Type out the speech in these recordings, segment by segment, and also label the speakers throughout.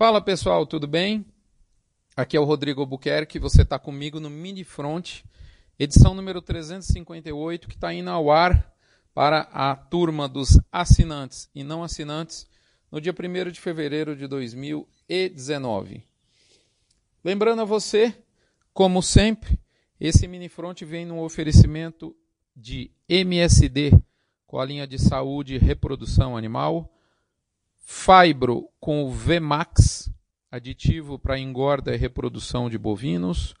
Speaker 1: Fala pessoal, tudo bem? Aqui é o Rodrigo Albuquerque, você está comigo no Mini Front, edição número 358, que está indo ao ar para a turma dos assinantes e não assinantes no dia 1 de fevereiro de 2019. Lembrando a você, como sempre, esse Mini Front vem no oferecimento de MSD, com a linha de saúde e reprodução animal, Fibro com o VMAX, aditivo para engorda e reprodução de bovinos,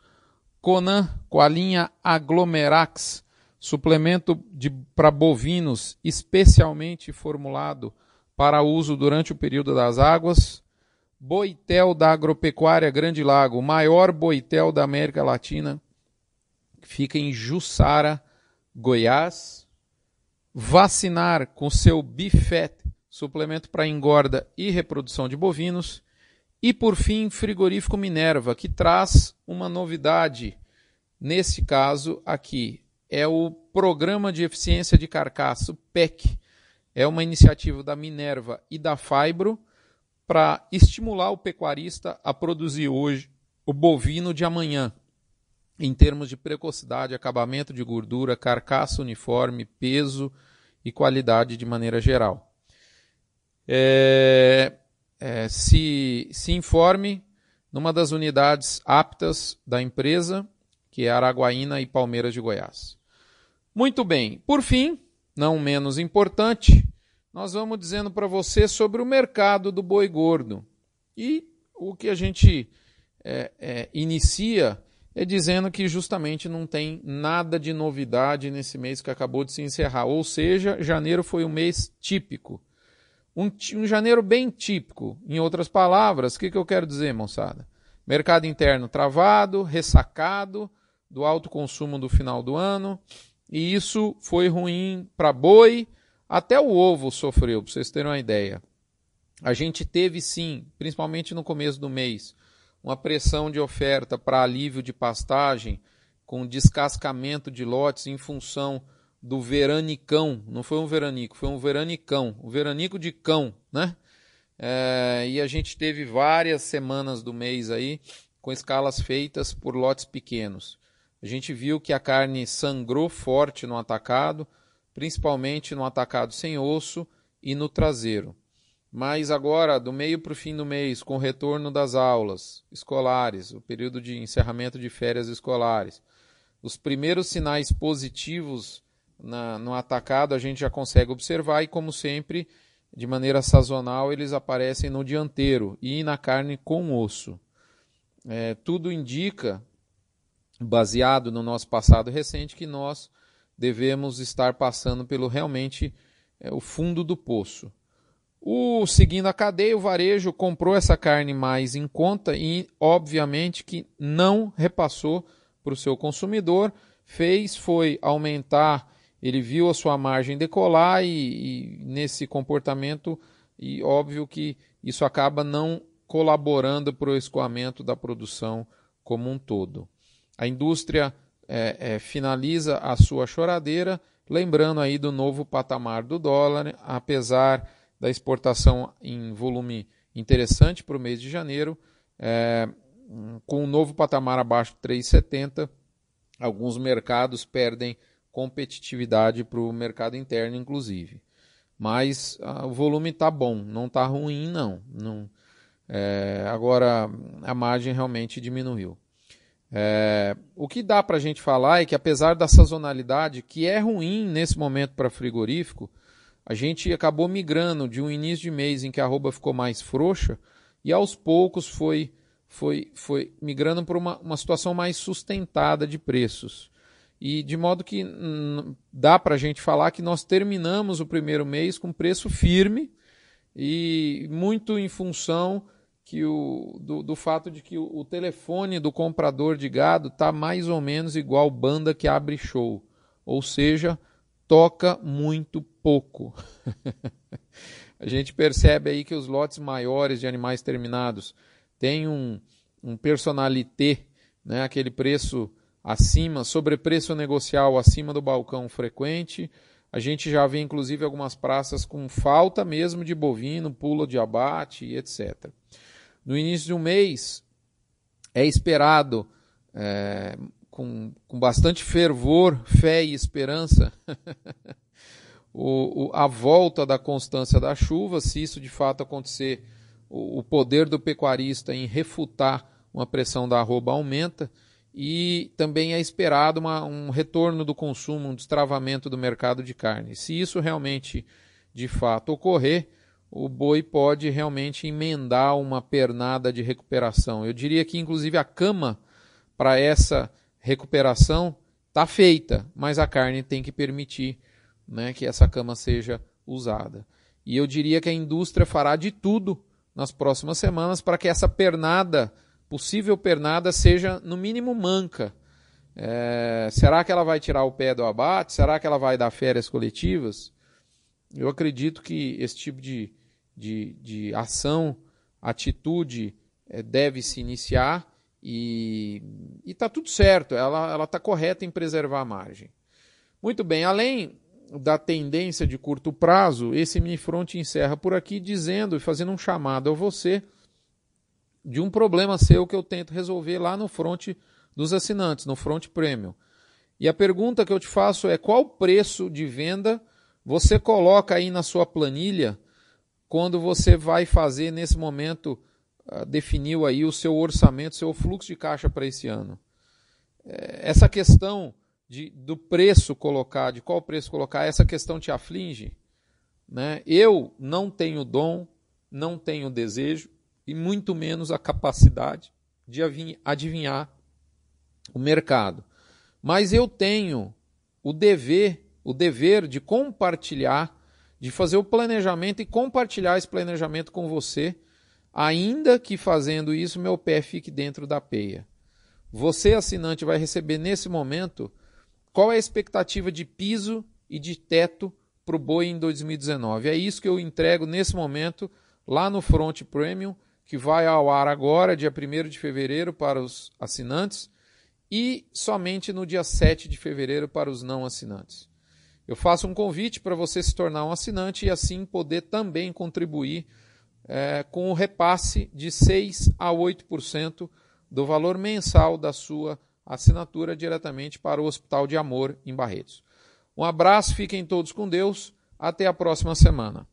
Speaker 1: Conan com a linha Aglomerax, suplemento para bovinos especialmente formulado para uso durante o período das águas, Boitel da Agropecuária Grande Lago, o maior boitel da América Latina, fica em Jussara, Goiás. Vacinar com seu Bifet, suplemento para engorda e reprodução de bovinos. E por fim, frigorífico Minerva, que traz uma novidade. Nesse caso aqui, é o Programa de Eficiência de Carcaça, o PEC. É uma iniciativa da Minerva e da Fibro para estimular o pecuarista a produzir hoje o bovino de amanhã, em termos de precocidade, acabamento de gordura, carcaça uniforme, peso e qualidade de maneira geral é, é, se, se informe numa das unidades aptas da empresa, que é Araguaína e Palmeiras de Goiás. Muito bem, por fim, não menos importante, nós vamos dizendo para você sobre o mercado do boi gordo. E o que a gente é, é, inicia é dizendo que justamente não tem nada de novidade nesse mês que acabou de se encerrar. Ou seja, janeiro foi um mês típico. Um, um janeiro bem típico. Em outras palavras, o que, que eu quero dizer, moçada? Mercado interno travado, ressacado do alto consumo do final do ano. E isso foi ruim para boi, até o ovo sofreu, para vocês terem uma ideia. A gente teve sim, principalmente no começo do mês, uma pressão de oferta para alívio de pastagem, com descascamento de lotes em função do veranicão. Não foi um veranico, foi um veranicão. O veranico de cão, né? É, e a gente teve várias semanas do mês aí com escalas feitas por lotes pequenos. A gente viu que a carne sangrou forte no atacado, principalmente no atacado sem osso e no traseiro. Mas agora, do meio para o fim do mês, com o retorno das aulas escolares, o período de encerramento de férias escolares, os primeiros sinais positivos na, no atacado a gente já consegue observar e, como sempre, de maneira sazonal, eles aparecem no dianteiro e na carne com osso. É, tudo indica, baseado no nosso passado recente, que nós devemos estar passando pelo realmente é, o fundo do poço. O seguindo a cadeia, o varejo comprou essa carne mais em conta e, obviamente, que não repassou para o seu consumidor, fez foi aumentar ele viu a sua margem decolar e, e, nesse comportamento, e óbvio que isso acaba não colaborando para o escoamento da produção como um todo. A indústria é, é, finaliza a sua choradeira, lembrando aí do novo patamar do dólar, apesar da exportação em volume interessante para o mês de janeiro, é, com um novo patamar abaixo de 3,70, alguns mercados perdem competitividade para o mercado interno, inclusive. Mas ah, o volume está bom, não está ruim, não. não é, agora, a margem realmente diminuiu. É, o que dá para a gente falar é que, apesar da sazonalidade, que é ruim nesse momento para frigorífico, a gente acabou migrando de um início de mês em que a arroba ficou mais frouxa e aos poucos foi, foi, foi migrando para uma, uma situação mais sustentada de preços. E de modo que dá para a gente falar que nós terminamos o primeiro mês com preço firme e muito em função que o, do, do fato de que o, o telefone do comprador de gado está mais ou menos igual banda que abre show. Ou seja, toca muito pouco. a gente percebe aí que os lotes maiores de animais terminados têm um, um personalité, né, aquele preço acima, sobrepreço negocial acima do balcão frequente. A gente já vê inclusive algumas praças com falta mesmo de bovino, pula de abate etc. No início de um mês, é esperado, é, com, com bastante fervor, fé e esperança, o, o, a volta da constância da chuva, se isso de fato acontecer, o, o poder do pecuarista em refutar uma pressão da arroba aumenta e também é esperado uma, um retorno do consumo, um destravamento do mercado de carne. Se isso realmente de fato ocorrer, o boi pode realmente emendar uma pernada de recuperação. Eu diria que, inclusive, a cama para essa recuperação está feita, mas a carne tem que permitir né, que essa cama seja usada. E eu diria que a indústria fará de tudo nas próximas semanas para que essa pernada, possível pernada, seja no mínimo manca. É, será que ela vai tirar o pé do abate? Será que ela vai dar férias coletivas? Eu acredito que esse tipo de, de, de ação, atitude, é, deve se iniciar e está tudo certo, ela está correta em preservar a margem. Muito bem, além da tendência de curto prazo, esse minifront encerra por aqui dizendo e fazendo um chamado a você de um problema seu que eu tento resolver lá no front dos assinantes, no front premium. E a pergunta que eu te faço é qual preço de venda você coloca aí na sua planilha quando você vai fazer nesse momento uh, definiu aí o seu orçamento, seu fluxo de caixa para esse ano. É, essa questão de, do preço colocar, de qual preço colocar, essa questão te aflige? Né? Eu não tenho dom, não tenho desejo e muito menos a capacidade de adivinhar o mercado. Mas eu tenho o dever, o dever de compartilhar, de fazer o planejamento e compartilhar esse planejamento com você, ainda que fazendo isso meu pé fique dentro da peia. Você, assinante, vai receber nesse momento qual é a expectativa de piso e de teto para o boi em 2019? É isso que eu entrego nesse momento lá no Front Premium, que vai ao ar agora, dia 1 de fevereiro, para os assinantes e somente no dia 7 de fevereiro para os não assinantes. Eu faço um convite para você se tornar um assinante e assim poder também contribuir é, com o repasse de 6 a 8% do valor mensal da sua assinatura diretamente para o Hospital de Amor em Barretos. Um abraço, fiquem todos com Deus. Até a próxima semana.